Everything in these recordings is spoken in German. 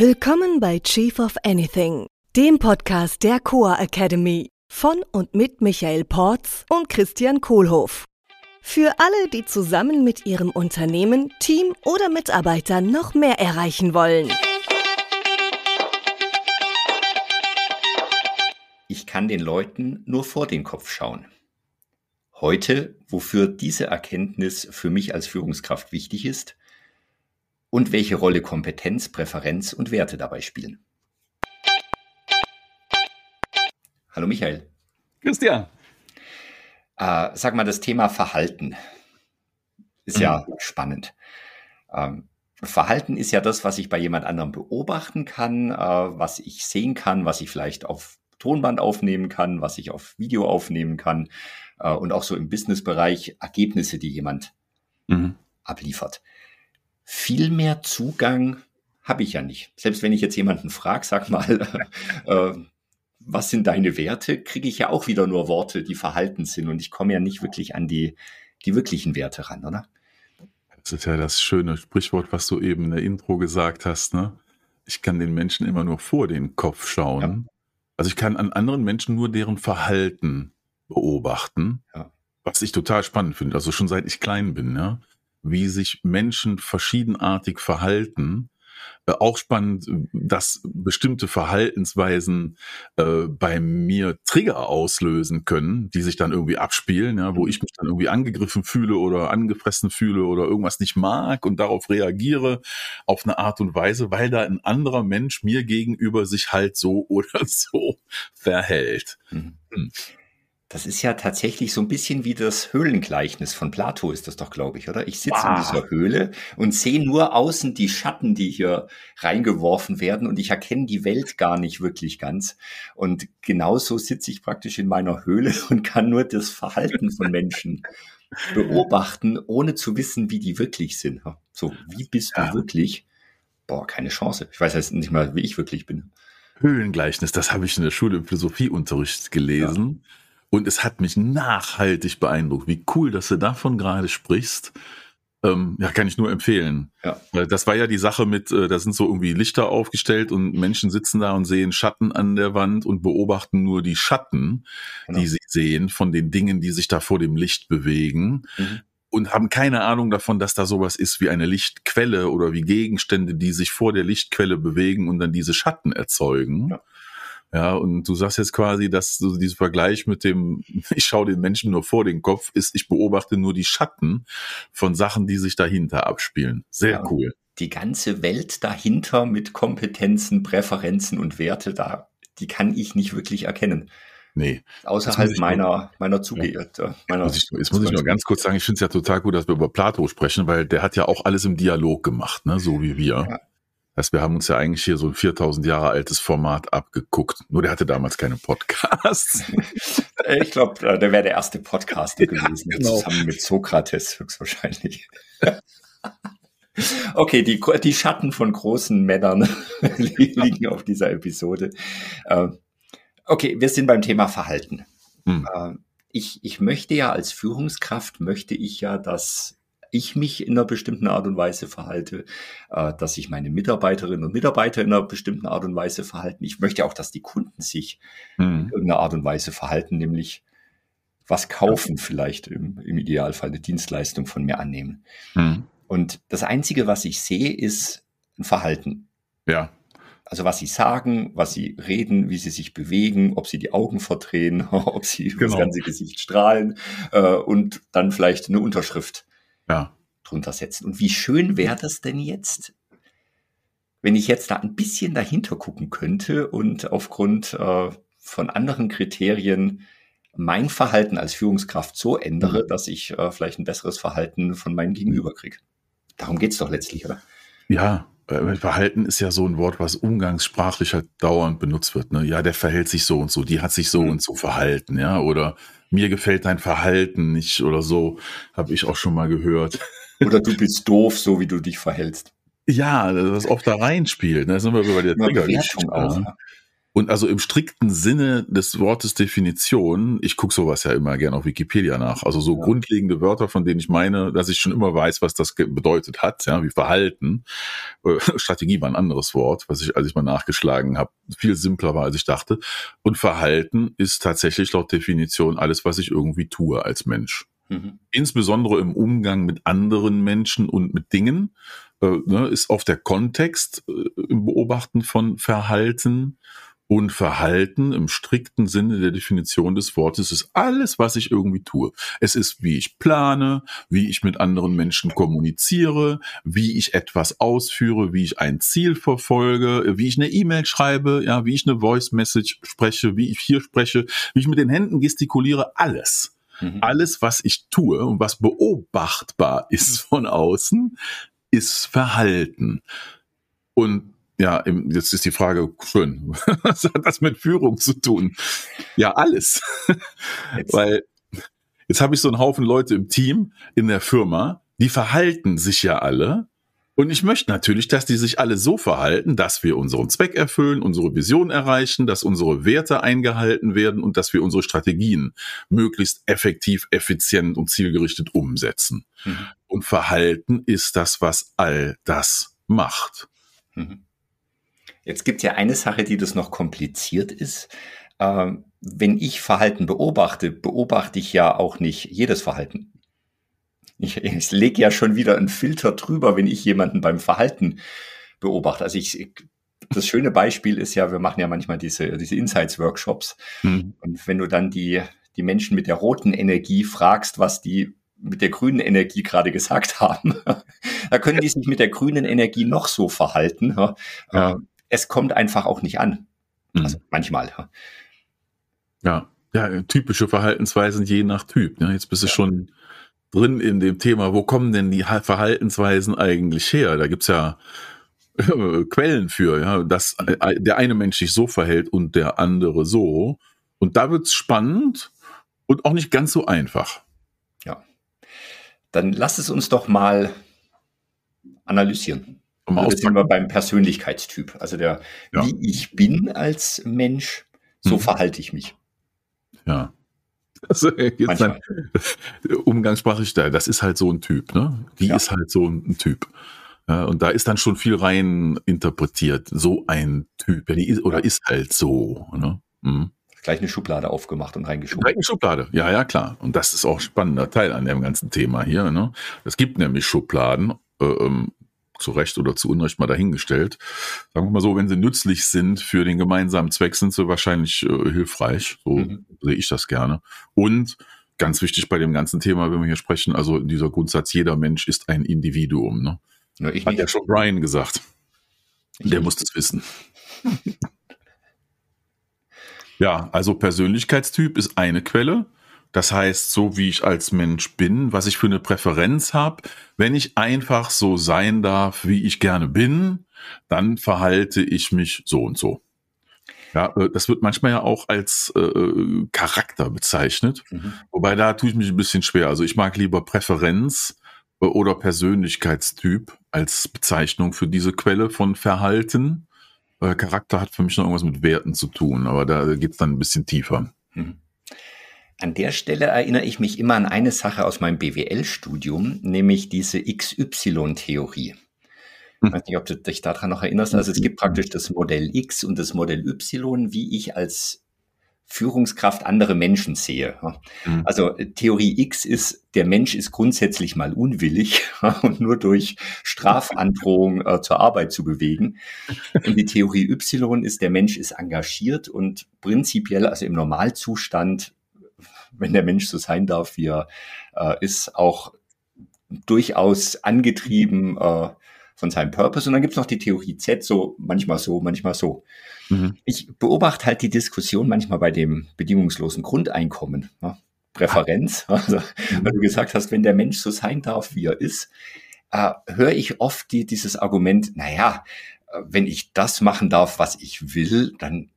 Willkommen bei Chief of Anything, dem Podcast der Coa Academy von und mit Michael Porz und Christian Kohlhoff. Für alle, die zusammen mit ihrem Unternehmen, Team oder Mitarbeitern noch mehr erreichen wollen. Ich kann den Leuten nur vor den Kopf schauen. Heute, wofür diese Erkenntnis für mich als Führungskraft wichtig ist und welche Rolle Kompetenz, Präferenz und Werte dabei spielen. Hallo Michael. Christian. Äh, sag mal, das Thema Verhalten ist mhm. ja spannend. Ähm, Verhalten ist ja das, was ich bei jemand anderem beobachten kann, äh, was ich sehen kann, was ich vielleicht auf Tonband aufnehmen kann, was ich auf Video aufnehmen kann äh, und auch so im Businessbereich Ergebnisse, die jemand mhm. abliefert. Viel mehr Zugang habe ich ja nicht. Selbst wenn ich jetzt jemanden frage, sag mal, äh, was sind deine Werte, kriege ich ja auch wieder nur Worte, die verhalten sind und ich komme ja nicht wirklich an die, die wirklichen Werte ran, oder? Das ist ja das schöne Sprichwort, was du eben in der Intro gesagt hast, ne? Ich kann den Menschen immer nur vor den Kopf schauen. Ja. Also ich kann an anderen Menschen nur deren Verhalten beobachten, ja. was ich total spannend finde. Also schon seit ich klein bin, ja, wie sich Menschen verschiedenartig verhalten. Äh, auch spannend, dass bestimmte Verhaltensweisen äh, bei mir Trigger auslösen können, die sich dann irgendwie abspielen, ja, wo mhm. ich mich dann irgendwie angegriffen fühle oder angefressen fühle oder irgendwas nicht mag und darauf reagiere auf eine Art und Weise, weil da ein anderer Mensch mir gegenüber sich halt so oder so verhält. Mhm. Das ist ja tatsächlich so ein bisschen wie das Höhlengleichnis von Plato ist das doch, glaube ich, oder? Ich sitze wow. in dieser Höhle und sehe nur außen die Schatten, die hier reingeworfen werden und ich erkenne die Welt gar nicht wirklich ganz. Und genauso sitze ich praktisch in meiner Höhle und kann nur das Verhalten von Menschen beobachten, ohne zu wissen, wie die wirklich sind. So, wie bist ja. du wirklich? Boah, keine Chance. Ich weiß jetzt nicht mal, wie ich wirklich bin. Höhlengleichnis, das habe ich in der Schule im Philosophieunterricht gelesen. Ja. Und es hat mich nachhaltig beeindruckt. Wie cool, dass du davon gerade sprichst. Ähm, ja, kann ich nur empfehlen. Ja. Das war ja die Sache mit, äh, da sind so irgendwie Lichter aufgestellt und Menschen sitzen da und sehen Schatten an der Wand und beobachten nur die Schatten, genau. die sie sehen von den Dingen, die sich da vor dem Licht bewegen. Mhm. Und haben keine Ahnung davon, dass da sowas ist wie eine Lichtquelle oder wie Gegenstände, die sich vor der Lichtquelle bewegen und dann diese Schatten erzeugen. Ja. Ja, und du sagst jetzt quasi, dass so dieser Vergleich mit dem, ich schaue den Menschen nur vor den Kopf, ist, ich beobachte nur die Schatten von Sachen, die sich dahinter abspielen. Sehr ja, cool. Die ganze Welt dahinter mit Kompetenzen, Präferenzen und Werte, da, die kann ich nicht wirklich erkennen. Nee. Außerhalb meiner, meiner Zugeirrt. Ja. Meiner muss ich, jetzt muss ich nur ganz kurz sagen, ich finde es ja total gut, dass wir über Plato sprechen, weil der hat ja auch alles im Dialog gemacht, ne, so wie wir. Ja. Heißt, wir haben uns ja eigentlich hier so ein 4000 Jahre altes Format abgeguckt. Nur der hatte damals keine Podcasts. ich glaube, äh, der wäre der erste Podcaster gewesen, ja, genau. zusammen mit Sokrates höchstwahrscheinlich. Okay, die, die Schatten von großen Männern liegen auf dieser Episode. Ähm, okay, wir sind beim Thema Verhalten. Hm. Ich, ich möchte ja als Führungskraft, möchte ich ja, dass ich mich in einer bestimmten Art und Weise verhalte, äh, dass sich meine Mitarbeiterinnen und Mitarbeiter in einer bestimmten Art und Weise verhalten. Ich möchte auch, dass die Kunden sich mhm. in irgendeiner Art und Weise verhalten, nämlich was kaufen, vielleicht im, im, Idealfall eine Dienstleistung von mir annehmen. Mhm. Und das Einzige, was ich sehe, ist ein Verhalten. Ja. Also was sie sagen, was sie reden, wie sie sich bewegen, ob sie die Augen verdrehen, ob sie genau. das ganze Gesicht strahlen äh, und dann vielleicht eine Unterschrift ja. drunter setzen. Und wie schön wäre das denn jetzt, wenn ich jetzt da ein bisschen dahinter gucken könnte und aufgrund äh, von anderen Kriterien mein Verhalten als Führungskraft so ändere, mhm. dass ich äh, vielleicht ein besseres Verhalten von meinem Gegenüber kriege. Darum geht's doch letztlich, oder? Ja, äh, Verhalten ist ja so ein Wort, was umgangssprachlich halt dauernd benutzt wird. Ne? Ja, der verhält sich so und so, die hat sich so mhm. und so verhalten, ja, oder mir gefällt dein Verhalten nicht oder so, habe ich auch schon mal gehört. Oder du bist doof, so wie du dich verhältst. Ja, das oft da reinspielt. Da ne? sind wir über die Trigger auch. Ne? Und also im strikten Sinne des Wortes Definition, ich gucke sowas ja immer gerne auf Wikipedia nach, also so ja. grundlegende Wörter, von denen ich meine, dass ich schon immer weiß, was das bedeutet hat, ja, wie Verhalten. Äh, Strategie war ein anderes Wort, was ich, als ich mal nachgeschlagen habe, viel simpler war, als ich dachte. Und Verhalten ist tatsächlich laut Definition alles, was ich irgendwie tue als Mensch. Mhm. Insbesondere im Umgang mit anderen Menschen und mit Dingen äh, ne, ist auf der Kontext äh, im Beobachten von Verhalten und Verhalten im strikten Sinne der Definition des Wortes ist alles, was ich irgendwie tue. Es ist, wie ich plane, wie ich mit anderen Menschen kommuniziere, wie ich etwas ausführe, wie ich ein Ziel verfolge, wie ich eine E-Mail schreibe, ja, wie ich eine Voice Message spreche, wie ich hier spreche, wie ich mit den Händen gestikuliere, alles. Mhm. Alles, was ich tue und was beobachtbar ist von außen, ist Verhalten. Und ja, jetzt ist die Frage, schön, was hat das mit Führung zu tun? Ja, alles. Jetzt. Weil jetzt habe ich so einen Haufen Leute im Team, in der Firma, die verhalten sich ja alle. Und ich möchte natürlich, dass die sich alle so verhalten, dass wir unseren Zweck erfüllen, unsere Vision erreichen, dass unsere Werte eingehalten werden und dass wir unsere Strategien möglichst effektiv, effizient und zielgerichtet umsetzen. Mhm. Und Verhalten ist das, was all das macht. Mhm. Jetzt gibt es ja eine Sache, die das noch kompliziert ist. Ähm, wenn ich Verhalten beobachte, beobachte ich ja auch nicht jedes Verhalten. Ich, ich lege ja schon wieder einen Filter drüber, wenn ich jemanden beim Verhalten beobachte. Also ich, das schöne Beispiel ist ja, wir machen ja manchmal diese, diese Insights-Workshops. Mhm. Und wenn du dann die, die Menschen mit der roten Energie fragst, was die mit der grünen Energie gerade gesagt haben, da können die sich mit der grünen Energie noch so verhalten. Ja. Es kommt einfach auch nicht an. Mhm. Also manchmal. Ja. ja, ja, typische Verhaltensweisen je nach Typ. Ne? Jetzt bist du ja. schon drin in dem Thema, wo kommen denn die Verhaltensweisen eigentlich her? Da gibt's ja äh, Quellen für, ja, dass äh, der eine Mensch sich so verhält und der andere so. Und da wird's spannend und auch nicht ganz so einfach. Ja. Dann lass es uns doch mal analysieren. Um also sind wir beim Persönlichkeitstyp. Also der, ja. wie ich bin als Mensch, so hm. verhalte ich mich. Ja. Also jetzt dann, umgangssprachlich, das ist halt so ein Typ, ne? Die ja. ist halt so ein Typ. Ja, und da ist dann schon viel rein interpretiert. So ein Typ, ja, die ist, oder ja. ist halt so. Ne? Mhm. Gleich eine Schublade aufgemacht und reingeschoben. Gleich eine Schublade, ja, ja, klar. Und das ist auch ein spannender Teil an dem ganzen Thema hier. Ne? Es gibt nämlich Schubladen, äh, ähm, zu Recht oder zu Unrecht mal dahingestellt. Sagen wir mal so, wenn sie nützlich sind für den gemeinsamen Zweck, sind sie wahrscheinlich äh, hilfreich. So mhm. sehe ich das gerne. Und ganz wichtig bei dem ganzen Thema, wenn wir hier sprechen, also dieser Grundsatz, jeder Mensch ist ein Individuum. Ne? Ja, ich Hat nicht. ja schon Brian gesagt. Ich Der nicht. muss das wissen. ja, also Persönlichkeitstyp ist eine Quelle. Das heißt, so wie ich als Mensch bin, was ich für eine Präferenz habe, wenn ich einfach so sein darf, wie ich gerne bin, dann verhalte ich mich so und so. Ja, äh, das wird manchmal ja auch als äh, Charakter bezeichnet. Mhm. Wobei da tue ich mich ein bisschen schwer. Also ich mag lieber Präferenz äh, oder Persönlichkeitstyp als Bezeichnung für diese Quelle von Verhalten. Äh, Charakter hat für mich noch irgendwas mit Werten zu tun, aber da geht's dann ein bisschen tiefer. Mhm. An der Stelle erinnere ich mich immer an eine Sache aus meinem BWL-Studium, nämlich diese XY-Theorie. Ich weiß nicht, ob du dich daran noch erinnerst. Also es gibt praktisch das Modell X und das Modell Y, wie ich als Führungskraft andere Menschen sehe. Mhm. Also Theorie X ist, der Mensch ist grundsätzlich mal unwillig und nur durch Strafandrohung äh, zur Arbeit zu bewegen. Und die Theorie Y ist, der Mensch ist engagiert und prinzipiell, also im Normalzustand, wenn der Mensch so sein darf, wie er äh, ist, auch durchaus angetrieben äh, von seinem Purpose. Und dann gibt's noch die Theorie Z, so manchmal so, manchmal so. Mhm. Ich beobachte halt die Diskussion manchmal bei dem bedingungslosen Grundeinkommen. Ne? Präferenz, also, weil du gesagt hast, wenn der Mensch so sein darf, wie er ist, äh, höre ich oft die, dieses Argument, naja, äh, wenn ich das machen darf, was ich will, dann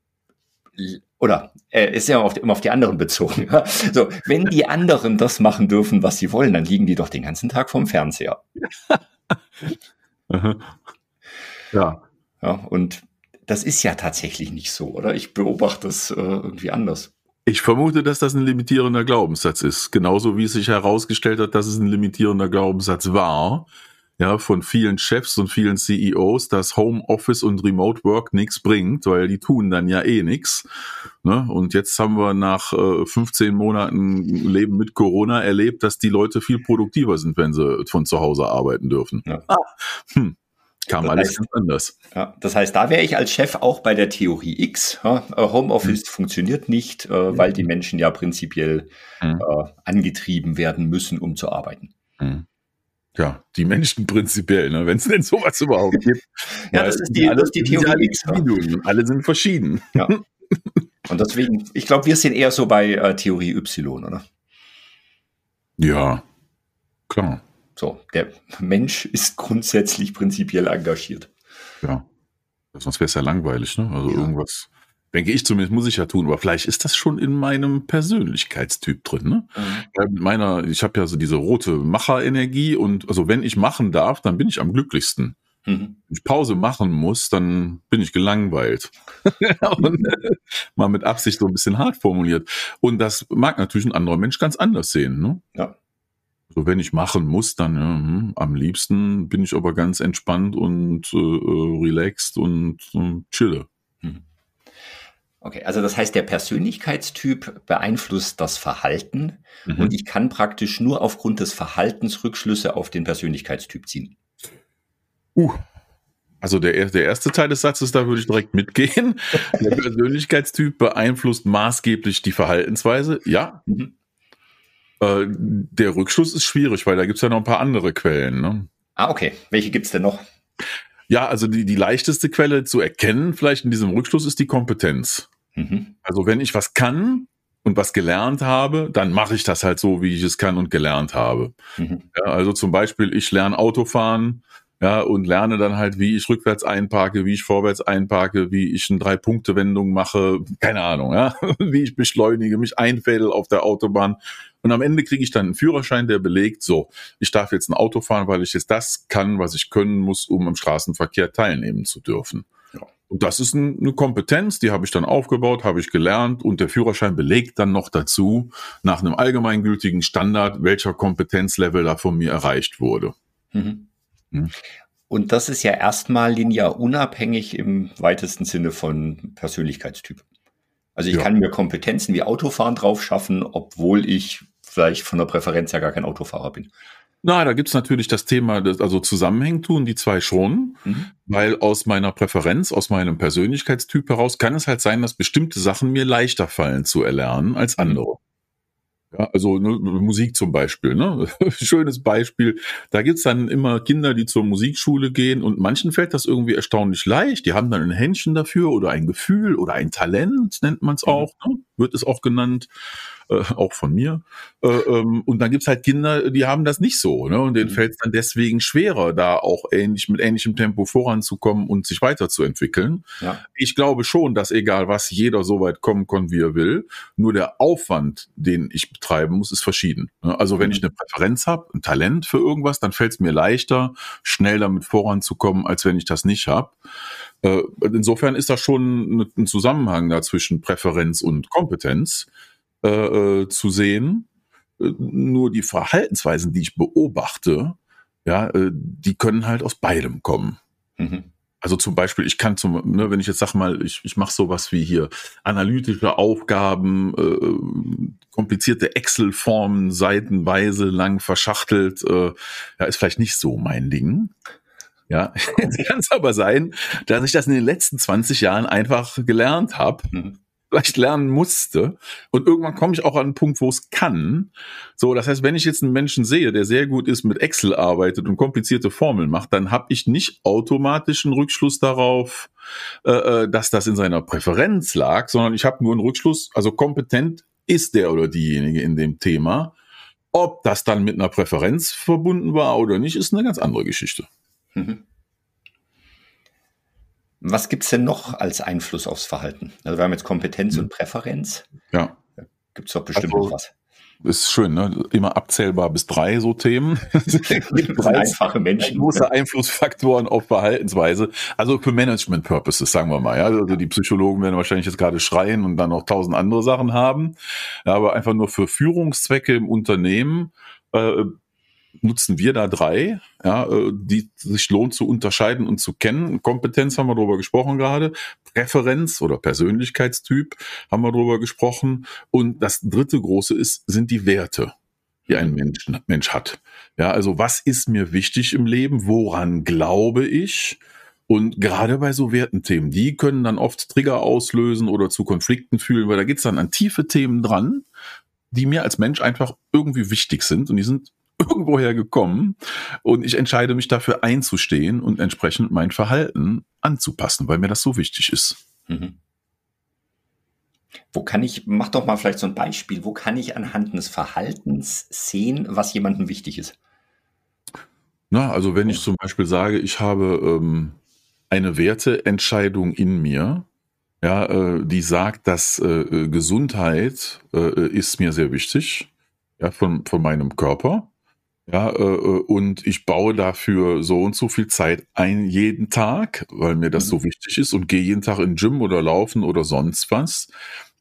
oder äh, ist ja auf, immer auf die anderen bezogen. so, wenn die anderen das machen dürfen, was sie wollen, dann liegen die doch den ganzen Tag vorm Fernseher. ja. ja. Und das ist ja tatsächlich nicht so, oder? Ich beobachte das äh, irgendwie anders. Ich vermute, dass das ein limitierender Glaubenssatz ist. Genauso wie es sich herausgestellt hat, dass es ein limitierender Glaubenssatz war. Ja, von vielen Chefs und vielen CEOs, dass Homeoffice und Remote Work nichts bringt, weil die tun dann ja eh nichts. Ne? Und jetzt haben wir nach äh, 15 Monaten Leben mit Corona erlebt, dass die Leute viel produktiver sind, wenn sie von zu Hause arbeiten dürfen. Ja. Ah, hm kam das alles heißt, ganz anders. Ja, das heißt, da wäre ich als Chef auch bei der Theorie X. Ja, äh, Homeoffice mhm. funktioniert nicht, äh, weil die Menschen ja prinzipiell mhm. äh, angetrieben werden müssen, um zu arbeiten. Mhm. Ja, die Menschen prinzipiell, ne, wenn es denn sowas überhaupt gibt. ja, das ist die, das ist die Theorie X. Ja. Alle sind verschieden. Ja. Und deswegen, ich glaube, wir sind eher so bei äh, Theorie Y, oder? Ja, klar. So, der Mensch ist grundsätzlich prinzipiell engagiert. Ja. Sonst wäre es ja langweilig, ne? Also ja. irgendwas, denke ich zumindest, muss ich ja tun. Aber vielleicht ist das schon in meinem Persönlichkeitstyp drin, ne? Mhm. mit meiner, ich habe ja so diese rote Macherenergie und also wenn ich machen darf, dann bin ich am glücklichsten. Mhm. Wenn ich Pause machen muss, dann bin ich gelangweilt. und, äh, mal mit Absicht so ein bisschen hart formuliert. Und das mag natürlich ein anderer Mensch ganz anders sehen, ne? Ja. So, wenn ich machen muss, dann ja, hm, am liebsten bin ich aber ganz entspannt und äh, äh relaxed und äh, chille. Mhm. Okay, also das heißt, der Persönlichkeitstyp beeinflusst das Verhalten mhm. und ich kann praktisch nur aufgrund des Verhaltens Rückschlüsse auf den Persönlichkeitstyp ziehen. Uh, also der, der erste Teil des Satzes, da würde ich direkt mitgehen. Der Persönlichkeitstyp beeinflusst maßgeblich die Verhaltensweise. Ja, mhm. Äh, der Rückschluss ist schwierig, weil da gibt's ja noch ein paar andere Quellen. Ne? Ah, okay. Welche gibt's denn noch? Ja, also die, die leichteste Quelle zu erkennen, vielleicht in diesem Rückschluss, ist die Kompetenz. Mhm. Also wenn ich was kann und was gelernt habe, dann mache ich das halt so, wie ich es kann und gelernt habe. Mhm. Ja, also zum Beispiel, ich lerne Autofahren, ja, und lerne dann halt, wie ich rückwärts einparke, wie ich vorwärts einparke, wie ich eine Drei-Punkte-Wendung mache, keine Ahnung, ja, wie ich beschleunige, mich einfädel auf der Autobahn. Und am Ende kriege ich dann einen Führerschein, der belegt, so, ich darf jetzt ein Auto fahren, weil ich jetzt das kann, was ich können muss, um im Straßenverkehr teilnehmen zu dürfen. Ja. Und das ist eine Kompetenz, die habe ich dann aufgebaut, habe ich gelernt und der Führerschein belegt dann noch dazu, nach einem allgemeingültigen Standard, welcher Kompetenzlevel da von mir erreicht wurde. Mhm. Hm. Und das ist ja erstmal linear unabhängig im weitesten Sinne von Persönlichkeitstyp. Also ich ja. kann mir Kompetenzen wie Autofahren drauf schaffen, obwohl ich vielleicht von der Präferenz ja gar kein Autofahrer bin. Na, da gibt's natürlich das Thema, das also zusammenhängt tun die zwei schon, mhm. weil aus meiner Präferenz, aus meinem Persönlichkeitstyp heraus kann es halt sein, dass bestimmte Sachen mir leichter fallen zu erlernen als mhm. andere. Ja, also ne, Musik zum Beispiel, ne? Schönes Beispiel. Da gibt's dann immer Kinder, die zur Musikschule gehen und manchen fällt das irgendwie erstaunlich leicht. Die haben dann ein Händchen dafür oder ein Gefühl oder ein Talent, nennt man es mhm. auch, ne? wird es auch genannt äh, auch von mir. Äh, ähm, und dann gibt's halt Kinder, die haben das nicht so, ne? Und denen mhm. fällt es dann deswegen schwerer, da auch ähnlich mit ähnlichem Tempo voranzukommen und sich weiterzuentwickeln. Ja. Ich glaube schon, dass egal was, jeder so weit kommen kann, wie er will. Nur der Aufwand, den ich betreiben muss, ist verschieden. Ne? Also wenn mhm. ich eine Präferenz habe, ein Talent für irgendwas, dann fällt es mir leichter, schnell damit voranzukommen, als wenn ich das nicht habe. Äh, insofern ist da schon ein Zusammenhang da zwischen Präferenz und Kompetenz. Äh, äh, zu sehen. Äh, nur die Verhaltensweisen, die ich beobachte, ja, äh, die können halt aus beidem kommen. Mhm. Also zum Beispiel, ich kann zum, ne, wenn ich jetzt sag mal, ich, ich mache sowas wie hier analytische Aufgaben, äh, komplizierte Excel-Formen, seitenweise lang verschachtelt, äh, ja, ist vielleicht nicht so mein Ding. Ja, jetzt kann es aber sein, dass ich das in den letzten 20 Jahren einfach gelernt habe. Mhm vielleicht lernen musste. Und irgendwann komme ich auch an einen Punkt, wo es kann. So, das heißt, wenn ich jetzt einen Menschen sehe, der sehr gut ist, mit Excel arbeitet und komplizierte Formeln macht, dann habe ich nicht automatisch einen Rückschluss darauf, äh, äh, dass das in seiner Präferenz lag, sondern ich habe nur einen Rückschluss, also kompetent ist der oder diejenige in dem Thema. Ob das dann mit einer Präferenz verbunden war oder nicht, ist eine ganz andere Geschichte. Mhm. Was gibt's denn noch als Einfluss aufs Verhalten? Also wir haben jetzt Kompetenz mhm. und Präferenz. Ja. Gibt es doch bestimmt also, noch was. ist schön, ne? Immer abzählbar bis drei so Themen. einfache Menschen. Große Einflussfaktoren auf Verhaltensweise. Also für Management Purposes, sagen wir mal. Ja? Also die Psychologen werden wahrscheinlich jetzt gerade schreien und dann noch tausend andere Sachen haben. Ja, aber einfach nur für Führungszwecke im Unternehmen äh, nutzen wir da drei, ja, äh, die sich lohnt zu unterscheiden und zu kennen. Kompetenz haben wir darüber gesprochen gerade, Präferenz oder Persönlichkeitstyp haben wir darüber gesprochen. Und das dritte große ist, sind die Werte, die ein Mensch, Mensch hat. Ja, also was ist mir wichtig im Leben? Woran glaube ich? Und gerade bei so Wertenthemen, die können dann oft Trigger auslösen oder zu Konflikten fühlen, weil da geht's dann an tiefe Themen dran, die mir als Mensch einfach irgendwie wichtig sind und die sind irgendwoher gekommen und ich entscheide mich dafür einzustehen und entsprechend mein Verhalten anzupassen, weil mir das so wichtig ist. Mhm. Wo kann ich, mach doch mal vielleicht so ein Beispiel, wo kann ich anhand des Verhaltens sehen, was jemandem wichtig ist? Na, also wenn ich zum Beispiel sage, ich habe ähm, eine Werteentscheidung in mir, ja, äh, die sagt, dass äh, äh Gesundheit äh, ist mir sehr wichtig, ja, von, von meinem Körper. Ja, äh, äh, und ich baue dafür so und so viel Zeit ein jeden Tag, weil mir das mhm. so wichtig ist und gehe jeden Tag in den Gym oder laufen oder sonst was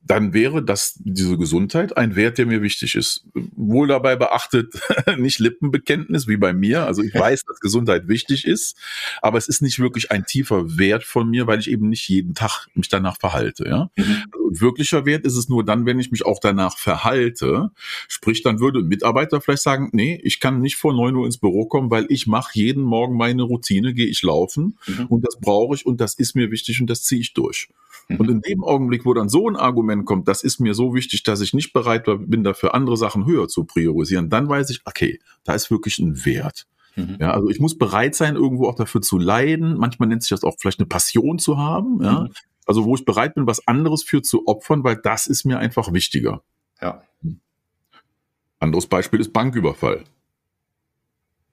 dann wäre das, diese Gesundheit ein Wert, der mir wichtig ist. Wohl dabei beachtet, nicht Lippenbekenntnis wie bei mir. Also ich weiß, dass Gesundheit wichtig ist, aber es ist nicht wirklich ein tiefer Wert von mir, weil ich eben nicht jeden Tag mich danach verhalte. Ja? Mhm. Also wirklicher Wert ist es nur dann, wenn ich mich auch danach verhalte. Sprich, dann würde ein Mitarbeiter vielleicht sagen, nee, ich kann nicht vor neun Uhr ins Büro kommen, weil ich mache jeden Morgen meine Routine, gehe ich laufen mhm. und das brauche ich und das ist mir wichtig und das ziehe ich durch. Mhm. Und in dem Augenblick, wo dann so ein Argument kommt, das ist mir so wichtig, dass ich nicht bereit bin, dafür andere Sachen höher zu priorisieren, dann weiß ich, okay, da ist wirklich ein Wert. Mhm. Ja, also ich muss bereit sein, irgendwo auch dafür zu leiden. Manchmal nennt sich das auch vielleicht eine Passion zu haben. Ja, mhm. also wo ich bereit bin, was anderes für zu opfern, weil das ist mir einfach wichtiger. Ja. Anderes Beispiel ist Banküberfall.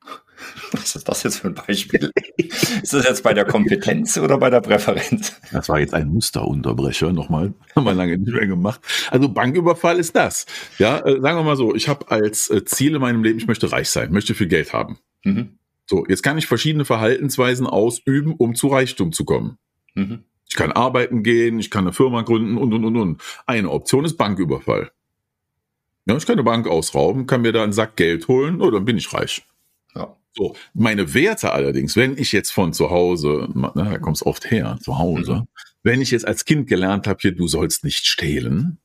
Was ist das jetzt für ein Beispiel? Ist das jetzt bei der Kompetenz oder bei der Präferenz? Das war jetzt ein Musterunterbrecher, nochmal, haben wir lange nicht mehr gemacht. Also Banküberfall ist das. Ja, äh, sagen wir mal so, ich habe als äh, Ziel in meinem Leben, ich möchte reich sein, möchte viel Geld haben. Mhm. So, jetzt kann ich verschiedene Verhaltensweisen ausüben, um zu Reichtum zu kommen. Mhm. Ich kann arbeiten gehen, ich kann eine Firma gründen und, und, und, und. Eine Option ist Banküberfall. Ja, ich kann eine Bank ausrauben, kann mir da einen Sack Geld holen, oder dann bin ich reich. Ja. So, meine Werte allerdings, wenn ich jetzt von zu Hause, na, da kommst oft her, zu Hause, mhm. wenn ich jetzt als Kind gelernt habe, hier, du sollst nicht stehlen,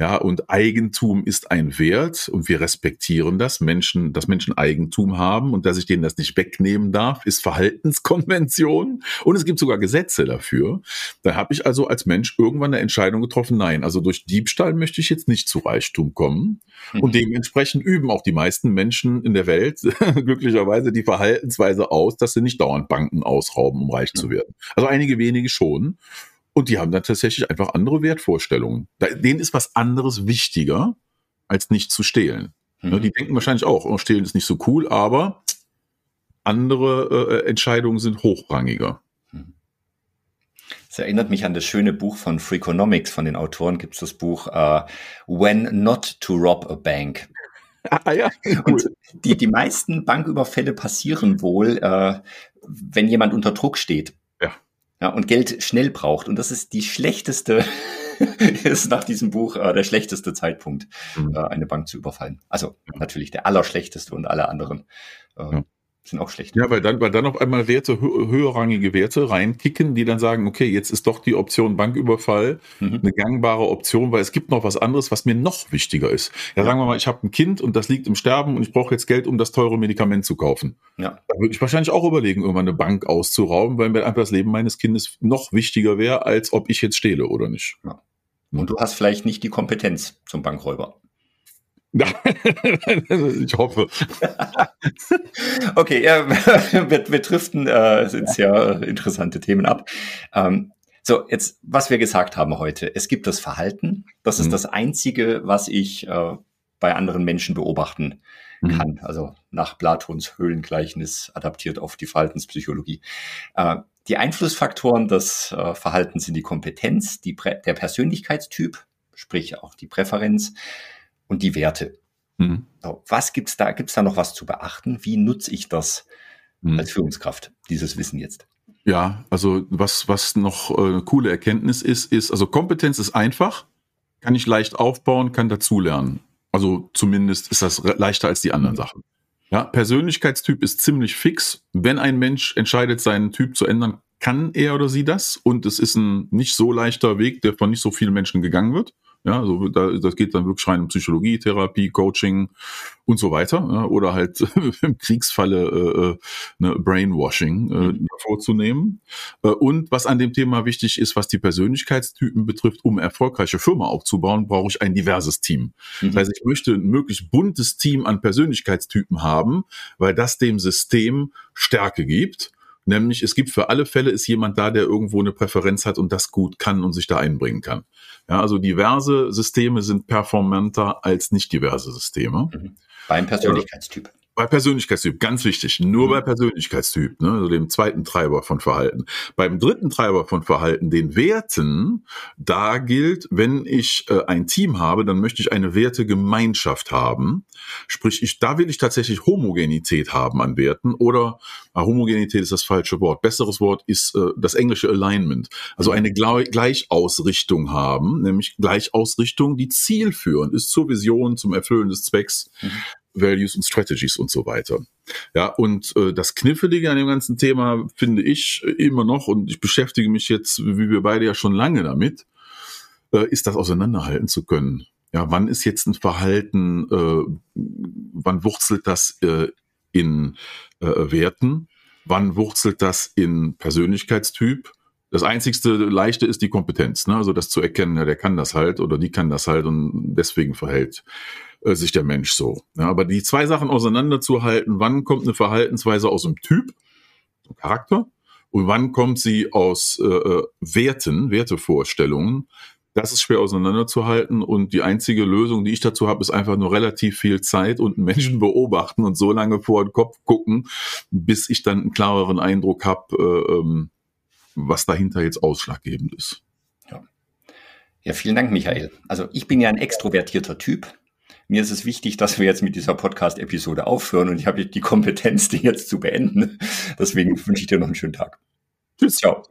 ja, und Eigentum ist ein Wert und wir respektieren das, Menschen, dass Menschen Eigentum haben und dass ich denen das nicht wegnehmen darf, ist Verhaltenskonvention und es gibt sogar Gesetze dafür. Da habe ich also als Mensch irgendwann eine Entscheidung getroffen, nein, also durch Diebstahl möchte ich jetzt nicht zu Reichtum kommen mhm. und dementsprechend üben auch die meisten Menschen in der Welt glücklicherweise die Verhaltensweise aus, dass sie nicht dauernd Banken ausrauben, um reich mhm. zu werden. Also einige wenige schon. Und die haben dann tatsächlich einfach andere Wertvorstellungen. Denen ist was anderes wichtiger, als nicht zu stehlen. Mhm. Die denken wahrscheinlich auch, oh, stehlen ist nicht so cool, aber andere äh, Entscheidungen sind hochrangiger. Es erinnert mich an das schöne Buch von Freakonomics, von den Autoren gibt es das Buch uh, When Not to Rob a Bank. Ah, ja, cool. Und die, die meisten Banküberfälle passieren wohl, äh, wenn jemand unter Druck steht ja, und Geld schnell braucht. Und das ist die schlechteste, ist nach diesem Buch äh, der schlechteste Zeitpunkt, mhm. äh, eine Bank zu überfallen. Also natürlich der allerschlechteste und alle anderen. Äh, ja sind auch schlecht. Ja, weil dann, weil dann auf einmal Werte, höherrangige Werte reinkicken, die dann sagen, okay, jetzt ist doch die Option Banküberfall mhm. eine gangbare Option, weil es gibt noch was anderes, was mir noch wichtiger ist. Ja, ja. sagen wir mal, ich habe ein Kind und das liegt im Sterben und ich brauche jetzt Geld, um das teure Medikament zu kaufen. Ja. Da würde ich wahrscheinlich auch überlegen, irgendwann eine Bank auszurauben, weil mir einfach das Leben meines Kindes noch wichtiger wäre, als ob ich jetzt stehle oder nicht. Ja. Und du hast vielleicht nicht die Kompetenz zum Bankräuber. ich hoffe. okay, ja, wir, wir driften äh, sind sehr interessante Themen ab. Ähm, so, jetzt, was wir gesagt haben heute. Es gibt das Verhalten. Das ist mhm. das Einzige, was ich äh, bei anderen Menschen beobachten mhm. kann. Mhm. Also nach Platons Höhlengleichnis adaptiert auf die Verhaltenspsychologie. Äh, die Einflussfaktoren des äh, Verhaltens sind die Kompetenz, die der Persönlichkeitstyp, sprich auch die Präferenz, und die Werte. Mhm. So, was gibt's da? Gibt's da noch was zu beachten? Wie nutze ich das mhm. als Führungskraft, dieses Wissen jetzt? Ja, also was, was noch äh, eine coole Erkenntnis ist, ist, also Kompetenz ist einfach, kann ich leicht aufbauen, kann dazulernen. Also zumindest ist das leichter als die anderen Sachen. Ja, Persönlichkeitstyp ist ziemlich fix. Wenn ein Mensch entscheidet, seinen Typ zu ändern, kann er oder sie das. Und es ist ein nicht so leichter Weg, der von nicht so vielen Menschen gegangen wird. Ja, also da, das geht dann wirklich rein um Psychologie, Therapie, Coaching und so weiter. Ja, oder halt im Kriegsfalle äh, äh, ne, Brainwashing äh, mhm. vorzunehmen. Äh, und was an dem Thema wichtig ist, was die Persönlichkeitstypen betrifft, um erfolgreiche Firma aufzubauen, brauche ich ein diverses Team. Mhm. Das heißt, ich möchte ein möglichst buntes Team an Persönlichkeitstypen haben, weil das dem System Stärke gibt Nämlich, es gibt für alle Fälle ist jemand da, der irgendwo eine Präferenz hat und das gut kann und sich da einbringen kann. Ja, also diverse Systeme sind performanter als nicht diverse Systeme. Mhm. Beim Persönlichkeitstyp. Bei Persönlichkeitstyp, ganz wichtig, nur mhm. bei Persönlichkeitstyp, ne, also dem zweiten Treiber von Verhalten. Beim dritten Treiber von Verhalten, den Werten, da gilt, wenn ich äh, ein Team habe, dann möchte ich eine Wertegemeinschaft haben. Sprich, ich, da will ich tatsächlich Homogenität haben an Werten oder äh, Homogenität ist das falsche Wort. Besseres Wort ist äh, das englische Alignment. Also eine Gleichausrichtung haben, nämlich Gleichausrichtung, die zielführend ist zur Vision, zum Erfüllen des Zwecks. Mhm. Values und Strategies und so weiter. Ja, und äh, das Knifflige an dem ganzen Thema finde ich immer noch, und ich beschäftige mich jetzt, wie wir beide ja schon lange damit, äh, ist das auseinanderhalten zu können. Ja, wann ist jetzt ein Verhalten, äh, wann wurzelt das äh, in äh, Werten? Wann wurzelt das in Persönlichkeitstyp? Das einzigste Leichte ist die Kompetenz, ne? also das zu erkennen, ja, der kann das halt oder die kann das halt und deswegen verhält äh, sich der Mensch so. Ja, aber die zwei Sachen auseinanderzuhalten, wann kommt eine Verhaltensweise aus dem Typ, Charakter, und wann kommt sie aus äh, äh, Werten, Wertevorstellungen, das ist schwer auseinanderzuhalten und die einzige Lösung, die ich dazu habe, ist einfach nur relativ viel Zeit und Menschen beobachten und so lange vor den Kopf gucken, bis ich dann einen klareren Eindruck habe, äh, ähm, was dahinter jetzt ausschlaggebend ist. Ja. ja, vielen Dank, Michael. Also ich bin ja ein extrovertierter Typ. Mir ist es wichtig, dass wir jetzt mit dieser Podcast-Episode aufhören und ich habe die Kompetenz, die jetzt zu beenden. Deswegen wünsche ich dir noch einen schönen Tag. Tschüss. Ciao.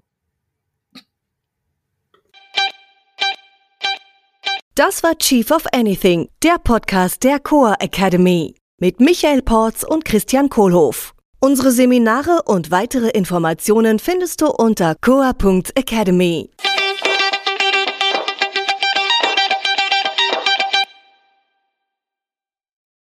Das war Chief of Anything, der Podcast der Coa Academy mit Michael Porz und Christian Kohlhoff. Unsere Seminare und weitere Informationen findest du unter coa.academy.